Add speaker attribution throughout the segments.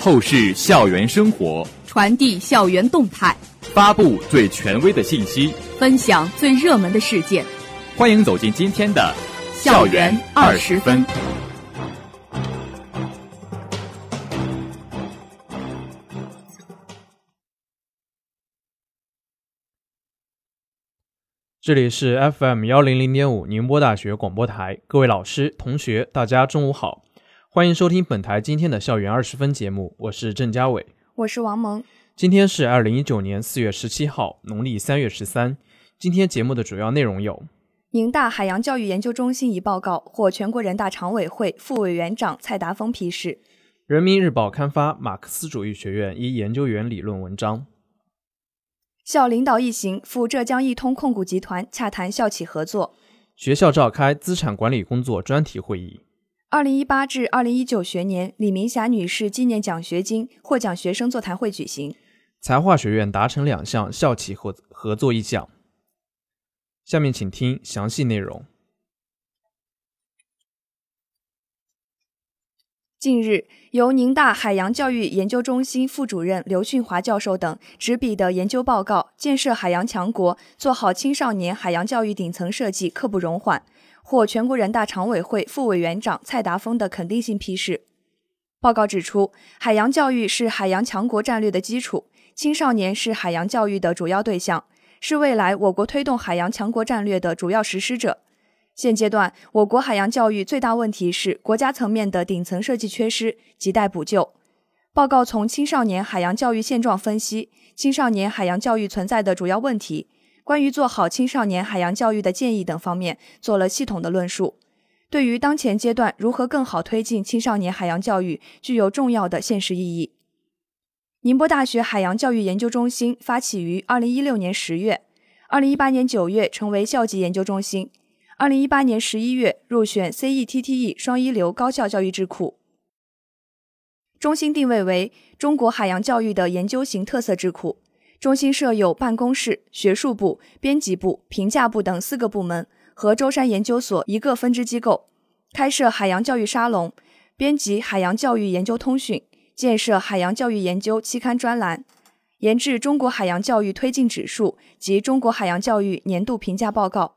Speaker 1: 透视校园生活，
Speaker 2: 传递校园动态，
Speaker 1: 发布最权威的信息，
Speaker 2: 分享最热门的事件。
Speaker 1: 欢迎走进今天的《
Speaker 2: 校园二十分》。
Speaker 3: 这里是 FM 幺零零点五宁波大学广播台，各位老师、同学，大家中午好。欢迎收听本台今天的校园二十分节目，我是郑嘉伟，
Speaker 4: 我是王萌。
Speaker 3: 今天是二零一九年四月十七号，农历三月十三。今天节目的主要内容有：
Speaker 4: 宁大海洋教育研究中心一报告获全国人大常委会副委员长蔡达峰批示；
Speaker 3: 人民日报刊发马克思主义学院一研究员理论文章；
Speaker 4: 校领导一行赴浙江易通控股集团洽谈校企合作；
Speaker 3: 学校召开资产管理工作专题会议。
Speaker 4: 二零一八至二零一九学年李明霞女士纪念奖学金获奖学生座谈会举行。
Speaker 3: 财化学院达成两项校企合合作意向。下面请听详细内容。
Speaker 4: 近日，由宁大海洋教育研究中心副主任刘训华教授等执笔的研究报告《建设海洋强国，做好青少年海洋教育顶层设计》刻不容缓。获全国人大常委会副委员长蔡达峰的肯定性批示。报告指出，海洋教育是海洋强国战略的基础，青少年是海洋教育的主要对象，是未来我国推动海洋强国战略的主要实施者。现阶段，我国海洋教育最大问题是国家层面的顶层设计缺失，亟待补救。报告从青少年海洋教育现状分析，青少年海洋教育存在的主要问题。关于做好青少年海洋教育的建议等方面做了系统的论述，对于当前阶段如何更好推进青少年海洋教育具有重要的现实意义。宁波大学海洋教育研究中心发起于二零一六年十月，二零一八年九月成为校级研究中心，二零一八年十一月入选 CETTE 双一流高校教育智库。中心定位为中国海洋教育的研究型特色智库。中心设有办公室、学术部、编辑部、评价部等四个部门，和舟山研究所一个分支机构，开设海洋教育沙龙，编辑海洋教育研究通讯，建设海洋教育研究期刊专栏，研制中国海洋教育推进指数及中国海洋教育年度评价报告。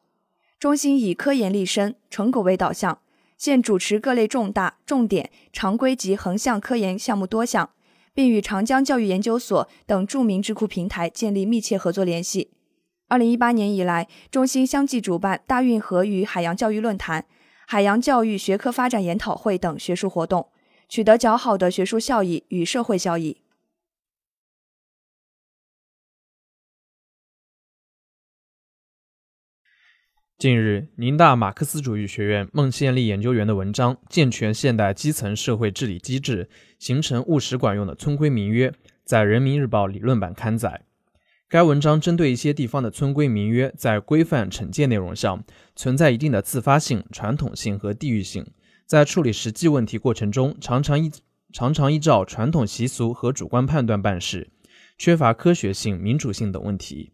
Speaker 4: 中心以科研立身、成果为导向，现主持各类重大、重点、常规及横向科研项目多项。并与长江教育研究所等著名智库平台建立密切合作联系。二零一八年以来，中心相继主办大运河与海洋教育论坛、海洋教育学科发展研讨会等学术活动，取得较好的学术效益与社会效益。
Speaker 3: 近日，宁大马克思主义学院孟宪利研究员的文章《健全现代基层社会治理机制，形成务实管用的村规民约》在人民日报理论版刊载。该文章针对一些地方的村规民约在规范惩戒内容上存在一定的自发性、传统性和地域性，在处理实际问题过程中，常常依常常依照传统习俗和主观判断办事，缺乏科学性、民主性等问题。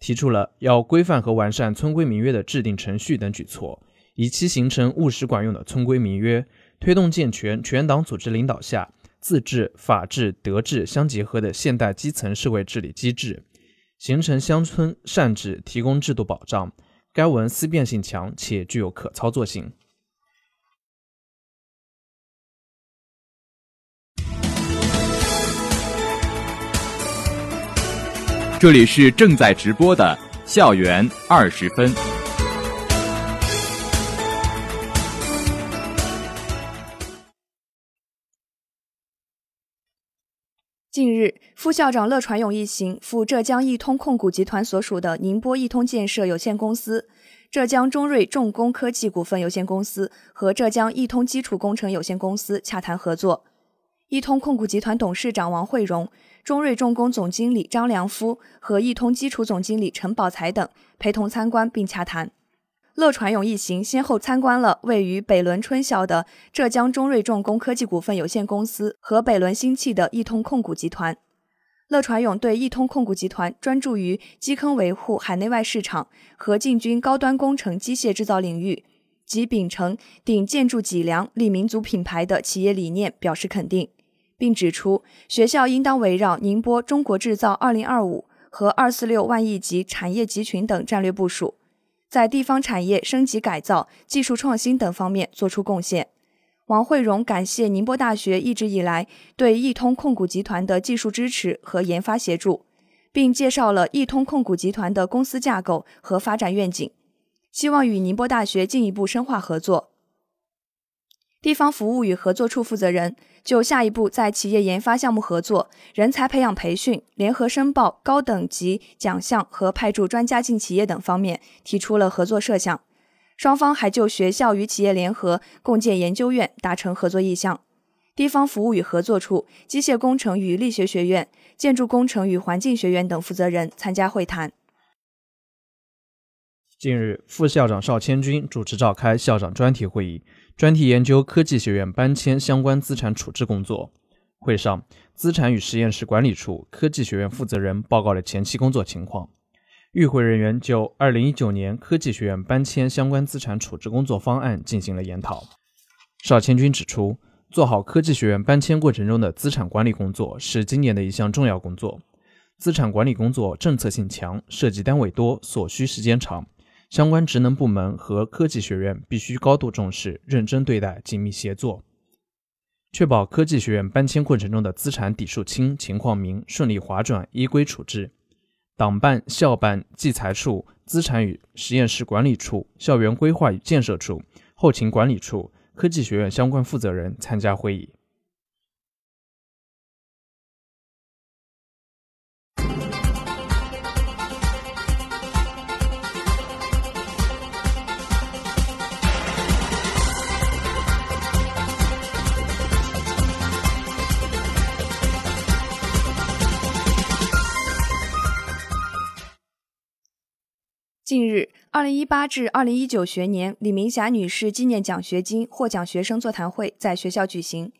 Speaker 3: 提出了要规范和完善村规民约的制定程序等举措，以期形成务实管用的村规民约，推动健全全党组织领导下自治、法治、德治相结合的现代基层社会治理机制，形成乡村善治，提供制度保障。该文思辨性强且具有可操作性。
Speaker 1: 这里是正在直播的校园二十分。
Speaker 4: 近日，副校长乐传勇一行赴浙江易通控股集团所属的宁波易通建设有限公司、浙江中瑞重工科技股份有限公司和浙江易通基础工程有限公司洽谈合作。易通控股集团董事长王慧荣。中瑞重工总经理张良夫和易通基础总经理陈宝才等陪同参观并洽谈。乐传勇一行先后参观了位于北仑春晓的浙江中瑞重工科技股份有限公司和北仑新汽的易通控股集团。乐传勇对易通控股集团专注于基坑维护海内外市场和进军高端工程机械制造领域及秉承顶建筑脊梁立民族品牌的企业理念表示肯定，并指出学校应当围绕宁波“中国制造 2025” 和“二四六”万亿级产业集群等战略部署，在地方产业升级改造、技术创新等方面作出贡献。王慧荣感谢宁波大学一直以来对易通控股集团的技术支持和研发协助，并介绍了易通控股集团的公司架构和发展愿景，希望与宁波大学进一步深化合作。地方服务与合作处负责人就下一步在企业研发项目合作、人才培养培训、联合申报高等级奖项和派驻专家进企业等方面提出了合作设想。双方还就学校与企业联合共建研究院达成合作意向。地方服务与合作处、机械工程与力学学院、建筑工程与环境学院等负责人参加会谈。
Speaker 3: 近日，副校长邵千军主持召开校长专题会议，专题研究科技学院搬迁相关资产处置工作。会上，资产与实验室管理处科技学院负责人报告了前期工作情况。与会人员就二零一九年科技学院搬迁相关资产处置工作方案进行了研讨。邵千军指出，做好科技学院搬迁过程中的资产管理工作是今年的一项重要工作。资产管理工作政策性强，涉及单位多，所需时间长，相关职能部门和科技学院必须高度重视、认真对待、紧密协作，确保科技学院搬迁过程中的资产底数清、情况明，顺利划转、依规处置。党办、校办、计财处、资产与实验室管理处、校园规划与建设处、后勤管理处、科技学院相关负责人参加会议。
Speaker 4: 近日，二零一八至二零一九学年李明霞女士纪念奖学金获奖学生座谈会在学校举行。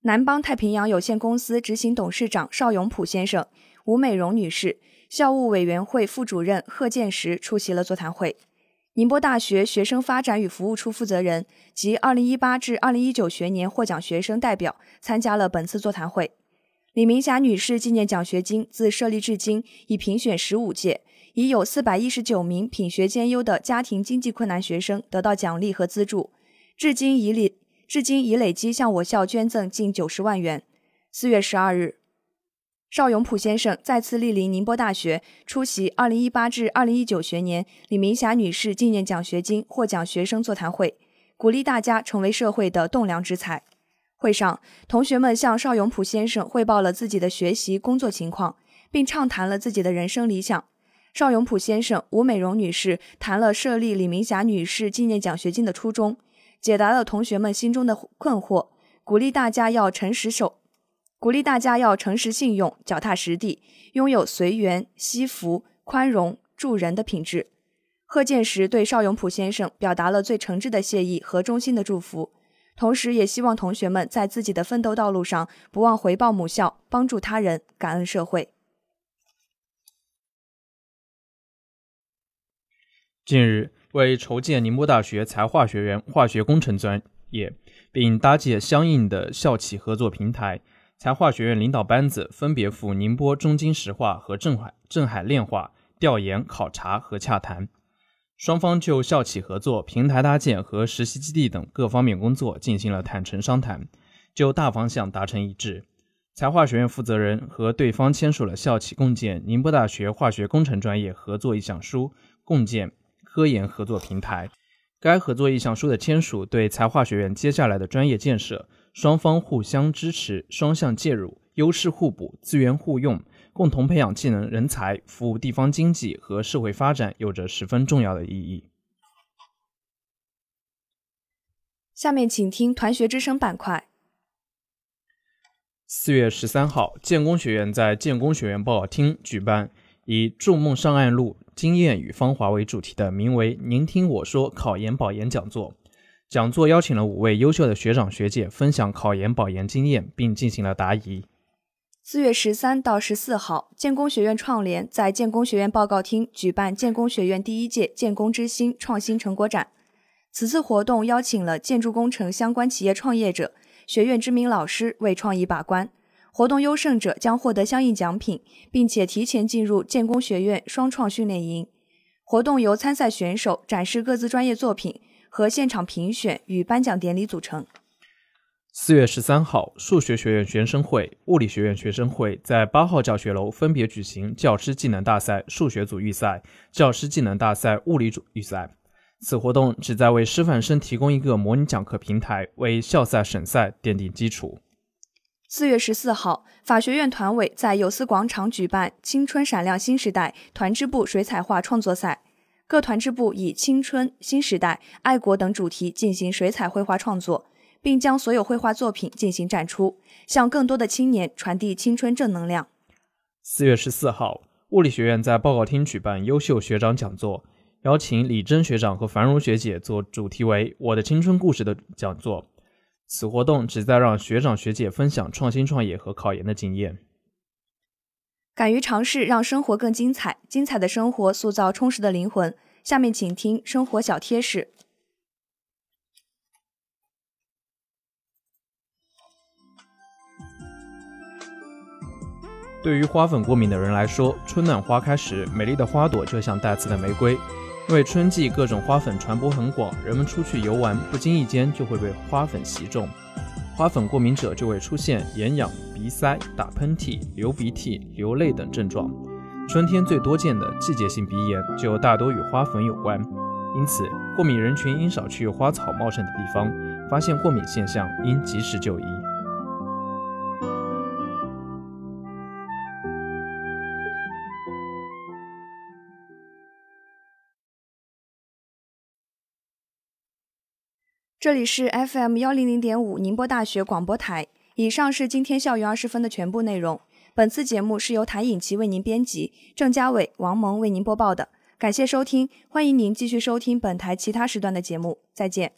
Speaker 4: 南邦太平洋有限公司执行董事长邵永普先生、吴美荣女士、校务委员会副主任贺建石出席了座谈会。宁波大学学生发展与服务处负责人及二零一八至二零一九学年获奖学生代表参加了本次座谈会。李明霞女士纪念奖学金自设立至今已评选十五届。已有四百一十九名品学兼优的家庭经济困难学生得到奖励和资助，至今已累至今已累积向我校捐赠近九十万元。四月十二日，邵永普先生再次莅临宁波大学出席二零一八至二零一九学年李明霞女士纪念奖学金获奖学生座谈会，鼓励大家成为社会的栋梁之才。会上，同学们向邵永普先生汇报了自己的学习工作情况，并畅谈了自己的人生理想。邵永普先生、吴美荣女士谈了设立李明霞女士纪念奖学金的初衷，解答了同学们心中的困惑，鼓励大家要诚实守，鼓励大家要诚实信用、脚踏实地，拥有随缘、惜福、宽容、助人的品质。贺建时对邵永普先生表达了最诚挚的谢意和衷心的祝福，同时也希望同学们在自己的奋斗道路上不忘回报母校，帮助他人，感恩社会。
Speaker 3: 近日，为筹建宁波大学材化学院化学工程专业，并搭建相应的校企合作平台，材化学院领导班子分别赴宁波中金石化和镇海镇海炼化调研考察和洽谈，双方就校企合作、平台搭建和实习基地等各方面工作进行了坦诚商谈，就大方向达成一致。材化学院负责人和对方签署了校企共建宁波大学化学工程专业合作意向书，共建。科研合作平台，该合作意向书的签署，对财化学院接下来的专业建设，双方互相支持、双向介入、优势互补、资源互用，共同培养技能人才，服务地方经济和社会发展，有着十分重要的意义。
Speaker 4: 下面请听团学之声板块。
Speaker 3: 四月十三号，建工学院在建工学院报告厅举办以“筑梦上岸路”。经验与芳华为主题的名为“您听我说”考研保研讲座，讲座邀请了五位优秀的学长学姐分享考研保研经验，并进行了答疑。
Speaker 4: 四月十三到十四号，建工学院创联在建工学院报告厅举办建工学院第一届建工之星创新成果展。此次活动邀请了建筑工程相关企业创业者、学院知名老师为创意把关。活动优胜者将获得相应奖品，并且提前进入建工学院双创训练营。活动由参赛选手展示各自专业作品和现场评选与颁奖典礼组成。
Speaker 3: 四月十三号，数学学院学生会、物理学院学生会在八号教学楼分别举行教师技能大赛数学组预赛、教师技能大赛物理组预赛。此活动旨在为师范生提供一个模拟讲课平台，为校赛、省赛奠定基础。
Speaker 4: 四月十四号，法学院团委在有思广场举办“青春闪亮新时代”团支部水彩画创作赛，各团支部以“青春”“新时代”“爱国”等主题进行水彩绘画创作。并将所有绘画作品进行展出，向更多的青年传递青春正能量。
Speaker 3: 四月十四号，物理学院在报告厅举办优秀学长讲座，邀请李真学长和樊荣学姐做主题为“我的青春故事”的讲座。此活动旨在让学长学姐分享创新创业和考研的经验。
Speaker 4: 敢于尝试，让生活更精彩。精彩的生活塑造充实的灵魂。下面请听生活小贴士。
Speaker 3: 对于花粉过敏的人来说，春暖花开时，美丽的花朵就像带刺的玫瑰。因为春季各种花粉传播很广，人们出去游玩，不经意间就会被花粉袭中。花粉过敏者就会出现眼痒、鼻塞、打喷嚏、流鼻涕、流泪等症状。春天最多见的季节性鼻炎就大多与花粉有关，因此过敏人群应少去花草茂盛的地方。发现过敏现象，应及时就医。
Speaker 4: 这里是 FM 幺零零点五宁波大学广播台。以上是今天校园二十分的全部内容。本次节目是由谭颖琪为您编辑，郑嘉伟、王萌为您播报的。感谢收听，欢迎您继续收听本台其他时段的节目。再见。